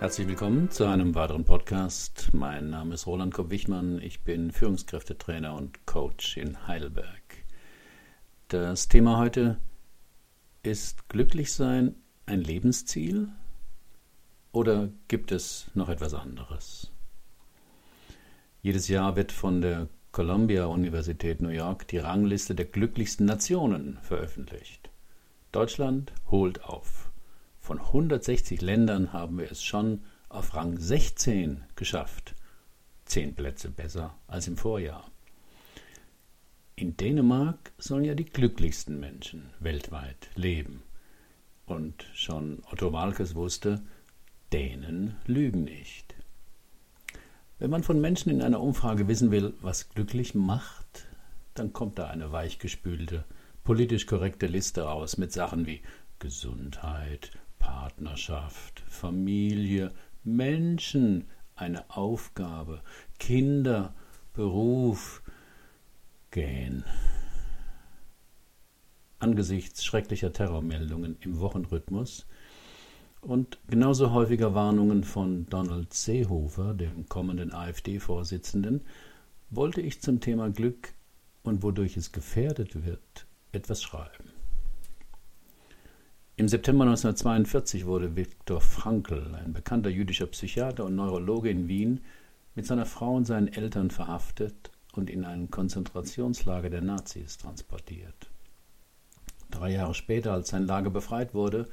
Herzlich willkommen zu einem weiteren Podcast. Mein Name ist Roland Kopp-Wichmann. Ich bin Führungskräftetrainer und Coach in Heidelberg. Das Thema heute ist Glücklichsein ein Lebensziel oder gibt es noch etwas anderes? Jedes Jahr wird von der Columbia Universität New York die Rangliste der glücklichsten Nationen veröffentlicht. Deutschland holt auf. Von 160 Ländern haben wir es schon auf Rang 16 geschafft. Zehn Plätze besser als im Vorjahr. In Dänemark sollen ja die glücklichsten Menschen weltweit leben. Und schon Otto Walkes wusste, Dänen lügen nicht. Wenn man von Menschen in einer Umfrage wissen will, was glücklich macht, dann kommt da eine weichgespülte, politisch korrekte Liste raus mit Sachen wie Gesundheit, Partnerschaft, Familie, Menschen, eine Aufgabe, Kinder, Beruf, gähn. Angesichts schrecklicher Terrormeldungen im Wochenrhythmus und genauso häufiger Warnungen von Donald Seehofer, dem kommenden AfD-Vorsitzenden, wollte ich zum Thema Glück und wodurch es gefährdet wird, etwas schreiben. Im September 1942 wurde Viktor Frankl, ein bekannter jüdischer Psychiater und Neurologe in Wien, mit seiner Frau und seinen Eltern verhaftet und in ein Konzentrationslager der Nazis transportiert. Drei Jahre später, als sein Lager befreit wurde,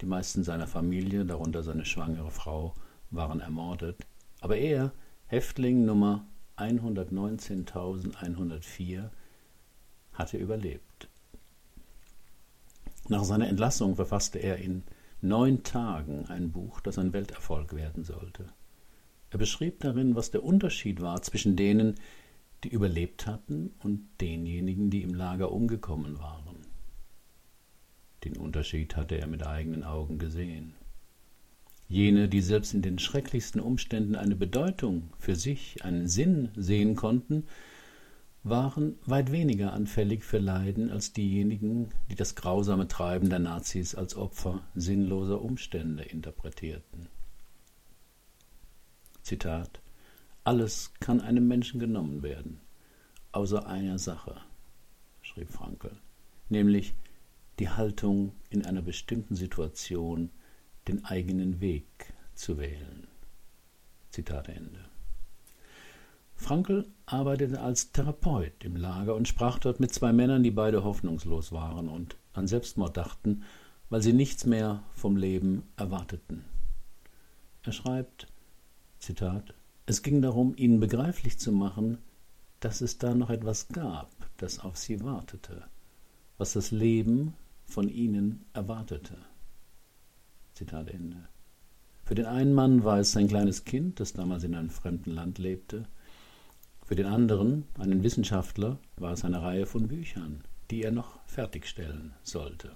die meisten seiner Familie, darunter seine schwangere Frau, waren ermordet, aber er, Häftling Nummer 119.104, hatte überlebt. Nach seiner Entlassung verfasste er in neun Tagen ein Buch, das ein Welterfolg werden sollte. Er beschrieb darin, was der Unterschied war zwischen denen, die überlebt hatten, und denjenigen, die im Lager umgekommen waren. Den Unterschied hatte er mit eigenen Augen gesehen. Jene, die selbst in den schrecklichsten Umständen eine Bedeutung für sich, einen Sinn sehen konnten, waren weit weniger anfällig für Leiden als diejenigen, die das grausame Treiben der Nazis als Opfer sinnloser Umstände interpretierten. Zitat Alles kann einem Menschen genommen werden, außer einer Sache, schrieb Frankl, nämlich die Haltung in einer bestimmten Situation, den eigenen Weg zu wählen. Zitat Ende. Frankl arbeitete als Therapeut im Lager und sprach dort mit zwei Männern, die beide hoffnungslos waren und an Selbstmord dachten, weil sie nichts mehr vom Leben erwarteten. Er schreibt, Zitat, es ging darum, ihnen begreiflich zu machen, dass es da noch etwas gab, das auf sie wartete, was das Leben von ihnen erwartete. Zitat Ende. Für den einen Mann war es sein kleines Kind, das damals in einem fremden Land lebte, für den anderen, einen Wissenschaftler, war es eine Reihe von Büchern, die er noch fertigstellen sollte.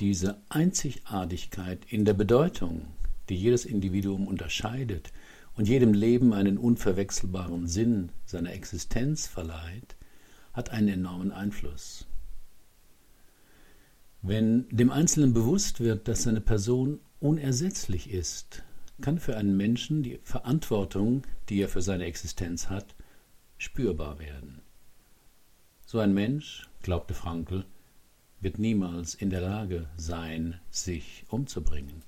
Diese Einzigartigkeit in der Bedeutung, die jedes Individuum unterscheidet und jedem Leben einen unverwechselbaren Sinn seiner Existenz verleiht, hat einen enormen Einfluss. Wenn dem Einzelnen bewusst wird, dass seine Person unersetzlich ist, kann für einen Menschen die Verantwortung, die er für seine Existenz hat, spürbar werden. So ein Mensch, glaubte Frankl, wird niemals in der Lage sein, sich umzubringen.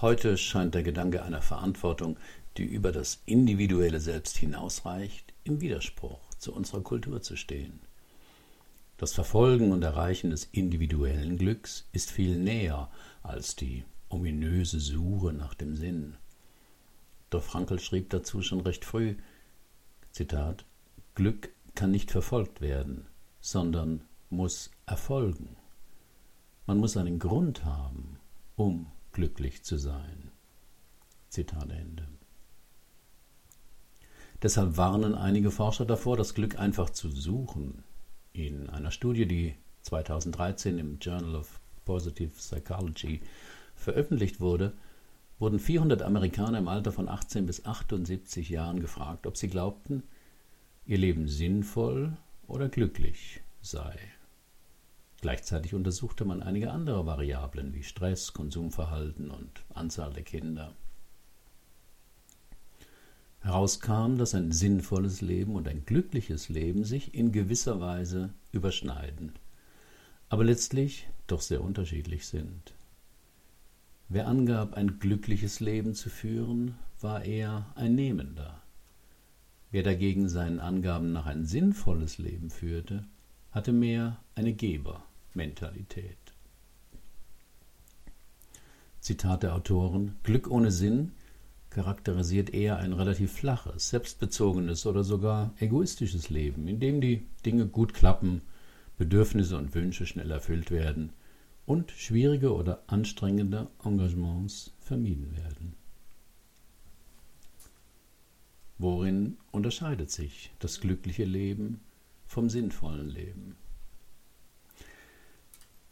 Heute scheint der Gedanke einer Verantwortung, die über das individuelle Selbst hinausreicht, im Widerspruch zu unserer Kultur zu stehen. Das Verfolgen und Erreichen des individuellen Glücks ist viel näher als die ominöse Suche nach dem Sinn. Doch Frankl schrieb dazu schon recht früh, Zitat, Glück kann nicht verfolgt werden, sondern muss erfolgen. Man muss einen Grund haben, um glücklich zu sein. Zitat Ende. Deshalb warnen einige Forscher davor, das Glück einfach zu suchen. In einer Studie, die 2013 im Journal of Positive Psychology veröffentlicht wurde, wurden 400 Amerikaner im Alter von 18 bis 78 Jahren gefragt, ob sie glaubten, ihr Leben sinnvoll oder glücklich sei. Gleichzeitig untersuchte man einige andere Variablen wie Stress, Konsumverhalten und Anzahl der Kinder. Herauskam, dass ein sinnvolles Leben und ein glückliches Leben sich in gewisser Weise überschneiden, aber letztlich doch sehr unterschiedlich sind. Wer angab, ein glückliches Leben zu führen, war eher ein Nehmender. Wer dagegen seinen Angaben nach ein sinnvolles Leben führte, hatte mehr eine Gebermentalität. Zitat der Autoren Glück ohne Sinn charakterisiert eher ein relativ flaches, selbstbezogenes oder sogar egoistisches Leben, in dem die Dinge gut klappen, Bedürfnisse und Wünsche schnell erfüllt werden und schwierige oder anstrengende Engagements vermieden werden. Worin unterscheidet sich das glückliche Leben vom sinnvollen Leben?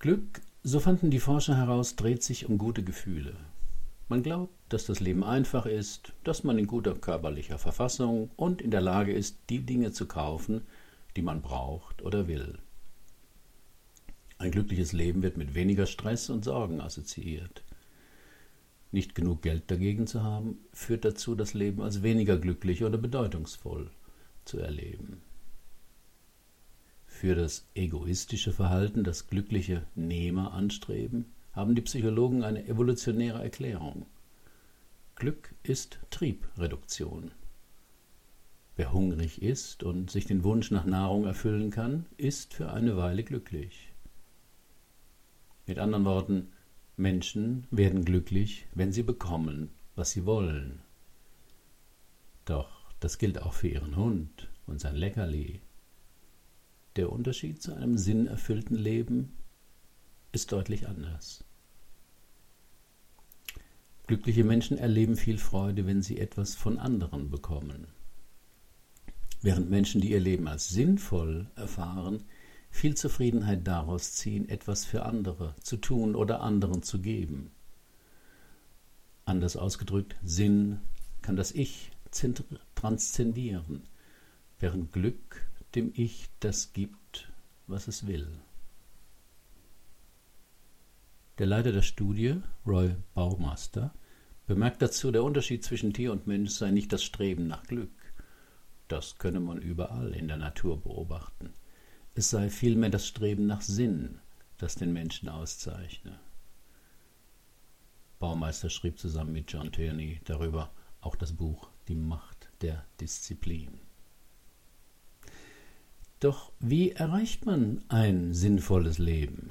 Glück, so fanden die Forscher heraus, dreht sich um gute Gefühle. Man glaubt, dass das Leben einfach ist, dass man in guter körperlicher Verfassung und in der Lage ist, die Dinge zu kaufen, die man braucht oder will. Ein glückliches Leben wird mit weniger Stress und Sorgen assoziiert. Nicht genug Geld dagegen zu haben, führt dazu, das Leben als weniger glücklich oder bedeutungsvoll zu erleben. Für das egoistische Verhalten, das glückliche Nehmer anstreben, haben die Psychologen eine evolutionäre Erklärung. Glück ist Triebreduktion. Wer hungrig ist und sich den Wunsch nach Nahrung erfüllen kann, ist für eine Weile glücklich. Mit anderen Worten, Menschen werden glücklich, wenn sie bekommen, was sie wollen. Doch das gilt auch für ihren Hund und sein Leckerli. Der Unterschied zu einem sinnerfüllten Leben ist deutlich anders. Glückliche Menschen erleben viel Freude, wenn sie etwas von anderen bekommen. Während Menschen, die ihr Leben als sinnvoll erfahren, viel Zufriedenheit daraus ziehen, etwas für andere zu tun oder anderen zu geben. Anders ausgedrückt, Sinn kann das Ich transzendieren, während Glück dem Ich das gibt, was es will. Der Leiter der Studie, Roy Baumaster, bemerkt dazu, der Unterschied zwischen Tier und Mensch sei nicht das Streben nach Glück. Das könne man überall in der Natur beobachten. Es sei vielmehr das Streben nach Sinn, das den Menschen auszeichne. Baumeister schrieb zusammen mit John Tierney darüber auch das Buch Die Macht der Disziplin. Doch wie erreicht man ein sinnvolles Leben?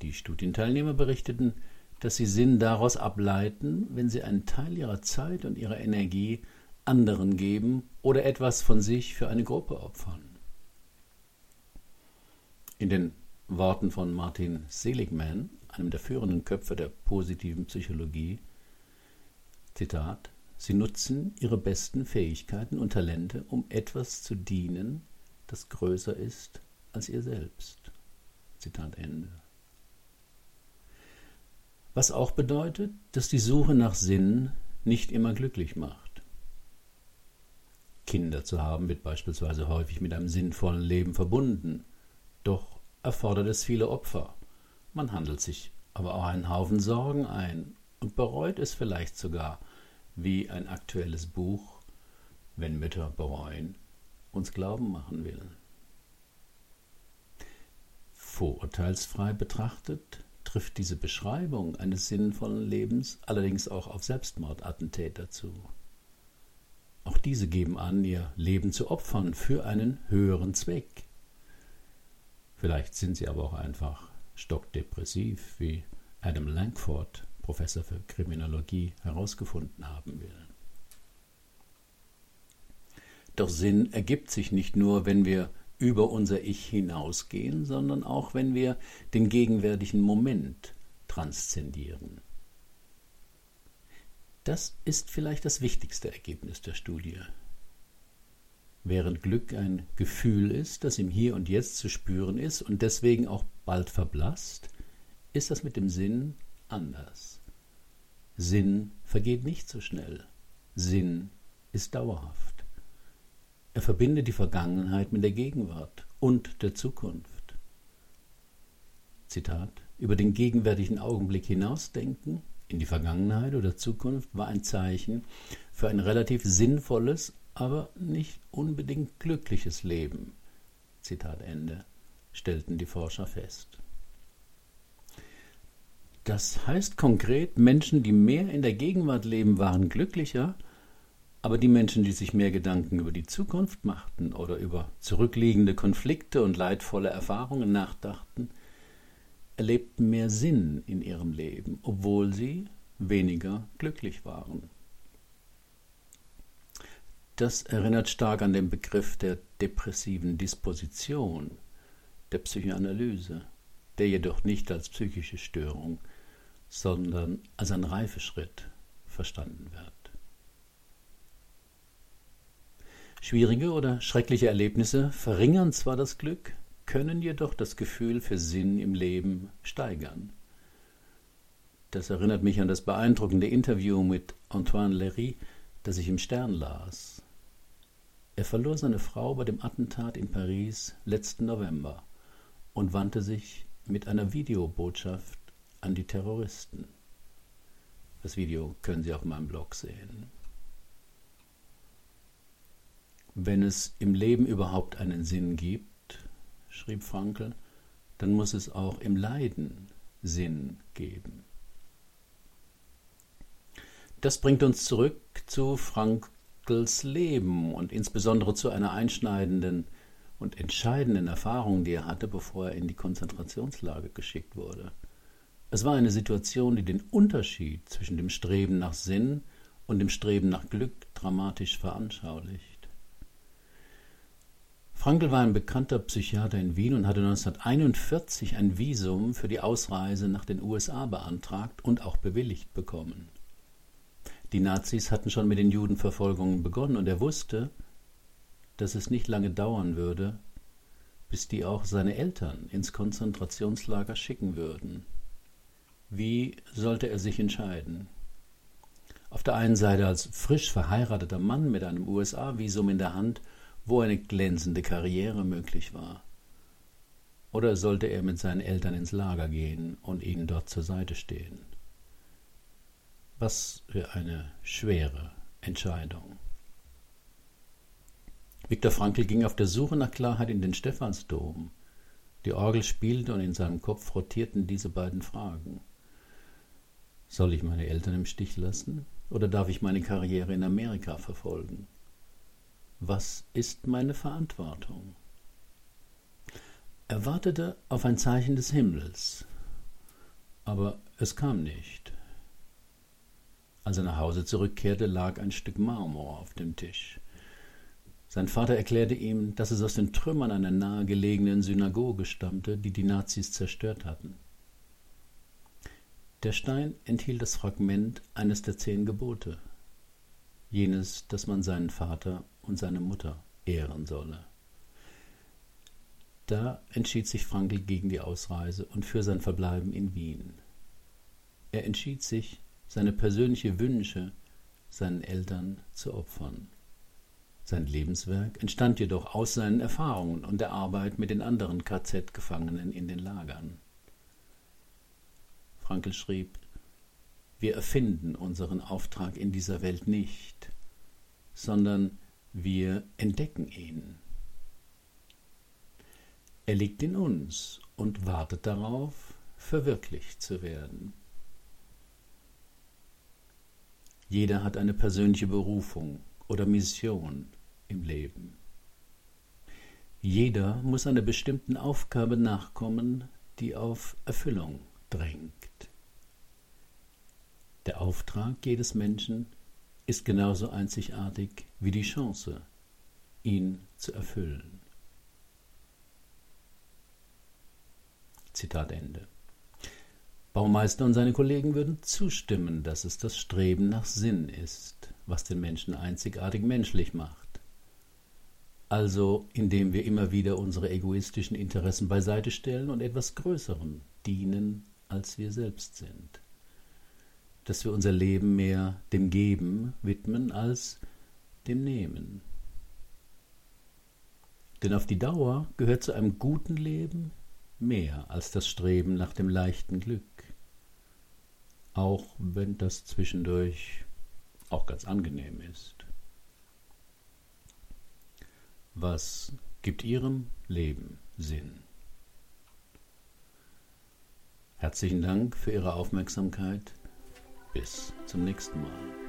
Die Studienteilnehmer berichteten, dass sie Sinn daraus ableiten, wenn sie einen Teil ihrer Zeit und ihrer Energie anderen geben oder etwas von sich für eine Gruppe opfern. In den Worten von Martin Seligman, einem der führenden Köpfe der positiven Psychologie, Zitat, Sie nutzen ihre besten Fähigkeiten und Talente, um etwas zu dienen, das größer ist als ihr selbst. Zitat Ende. Was auch bedeutet, dass die Suche nach Sinn nicht immer glücklich macht. Kinder zu haben wird beispielsweise häufig mit einem sinnvollen Leben verbunden, doch erfordert es viele Opfer. Man handelt sich aber auch einen Haufen Sorgen ein und bereut es vielleicht sogar, wie ein aktuelles Buch, wenn Mütter bereuen, uns glauben machen will. Vorurteilsfrei betrachtet trifft diese Beschreibung eines sinnvollen Lebens allerdings auch auf Selbstmordattentäter zu. Auch diese geben an, ihr Leben zu opfern für einen höheren Zweck. Vielleicht sind sie aber auch einfach stockdepressiv, wie Adam Langford, Professor für Kriminologie, herausgefunden haben will. Doch Sinn ergibt sich nicht nur, wenn wir über unser Ich hinausgehen, sondern auch wenn wir den gegenwärtigen Moment transzendieren. Das ist vielleicht das wichtigste Ergebnis der Studie. Während Glück ein Gefühl ist, das im Hier und Jetzt zu spüren ist und deswegen auch bald verblasst, ist das mit dem Sinn anders. Sinn vergeht nicht so schnell. Sinn ist dauerhaft. Er verbindet die Vergangenheit mit der Gegenwart und der Zukunft. Zitat, über den gegenwärtigen Augenblick hinausdenken, in die Vergangenheit oder Zukunft, war ein Zeichen für ein relativ sinnvolles, aber nicht unbedingt glückliches Leben. Zitat Ende, stellten die Forscher fest. Das heißt konkret, Menschen, die mehr in der Gegenwart leben, waren glücklicher, aber die Menschen, die sich mehr Gedanken über die Zukunft machten oder über zurückliegende Konflikte und leidvolle Erfahrungen nachdachten, erlebten mehr Sinn in ihrem Leben, obwohl sie weniger glücklich waren. Das erinnert stark an den Begriff der depressiven Disposition der Psychoanalyse, der jedoch nicht als psychische Störung, sondern als ein Reifeschritt verstanden wird. Schwierige oder schreckliche Erlebnisse verringern zwar das Glück, können jedoch das Gefühl für Sinn im Leben steigern. Das erinnert mich an das beeindruckende Interview mit Antoine Léry, das ich im Stern las. Er verlor seine Frau bei dem Attentat in Paris letzten November und wandte sich mit einer Videobotschaft an die Terroristen. Das Video können Sie auf meinem Blog sehen. Wenn es im Leben überhaupt einen Sinn gibt, schrieb Frankl, dann muss es auch im Leiden Sinn geben. Das bringt uns zurück zu Frank Frankls Leben und insbesondere zu einer einschneidenden und entscheidenden Erfahrung, die er hatte, bevor er in die Konzentrationslage geschickt wurde. Es war eine Situation, die den Unterschied zwischen dem Streben nach Sinn und dem Streben nach Glück dramatisch veranschaulicht. Frankl war ein bekannter Psychiater in Wien und hatte 1941 ein Visum für die Ausreise nach den USA beantragt und auch bewilligt bekommen. Die Nazis hatten schon mit den Judenverfolgungen begonnen und er wusste, dass es nicht lange dauern würde, bis die auch seine Eltern ins Konzentrationslager schicken würden. Wie sollte er sich entscheiden? Auf der einen Seite als frisch verheirateter Mann mit einem USA-Visum in der Hand, wo eine glänzende Karriere möglich war. Oder sollte er mit seinen Eltern ins Lager gehen und ihnen dort zur Seite stehen? Was für eine schwere Entscheidung. Viktor Frankl ging auf der Suche nach Klarheit in den Stephansdom. Die Orgel spielte und in seinem Kopf rotierten diese beiden Fragen. Soll ich meine Eltern im Stich lassen oder darf ich meine Karriere in Amerika verfolgen? Was ist meine Verantwortung? Er wartete auf ein Zeichen des Himmels, aber es kam nicht. Als er nach Hause zurückkehrte, lag ein Stück Marmor auf dem Tisch. Sein Vater erklärte ihm, dass es aus den Trümmern einer nahegelegenen Synagoge stammte, die die Nazis zerstört hatten. Der Stein enthielt das Fragment eines der zehn Gebote, jenes, dass man seinen Vater und seine Mutter ehren solle. Da entschied sich Frankl gegen die Ausreise und für sein Verbleiben in Wien. Er entschied sich, seine persönliche Wünsche seinen Eltern zu opfern. Sein Lebenswerk entstand jedoch aus seinen Erfahrungen und der Arbeit mit den anderen KZ-Gefangenen in den Lagern. Frankl schrieb, wir erfinden unseren Auftrag in dieser Welt nicht, sondern wir entdecken ihn. Er liegt in uns und wartet darauf, verwirklicht zu werden. Jeder hat eine persönliche Berufung oder Mission im Leben. Jeder muss einer bestimmten Aufgabe nachkommen, die auf Erfüllung drängt. Der Auftrag jedes Menschen ist genauso einzigartig wie die Chance, ihn zu erfüllen. Zitat Ende. Baumeister und seine Kollegen würden zustimmen, dass es das Streben nach Sinn ist, was den Menschen einzigartig menschlich macht. Also indem wir immer wieder unsere egoistischen Interessen beiseite stellen und etwas Größerem dienen, als wir selbst sind. Dass wir unser Leben mehr dem Geben widmen als dem Nehmen. Denn auf die Dauer gehört zu einem guten Leben mehr als das Streben nach dem leichten Glück, auch wenn das zwischendurch auch ganz angenehm ist. Was gibt Ihrem Leben Sinn? Herzlichen Dank für Ihre Aufmerksamkeit. Bis zum nächsten Mal.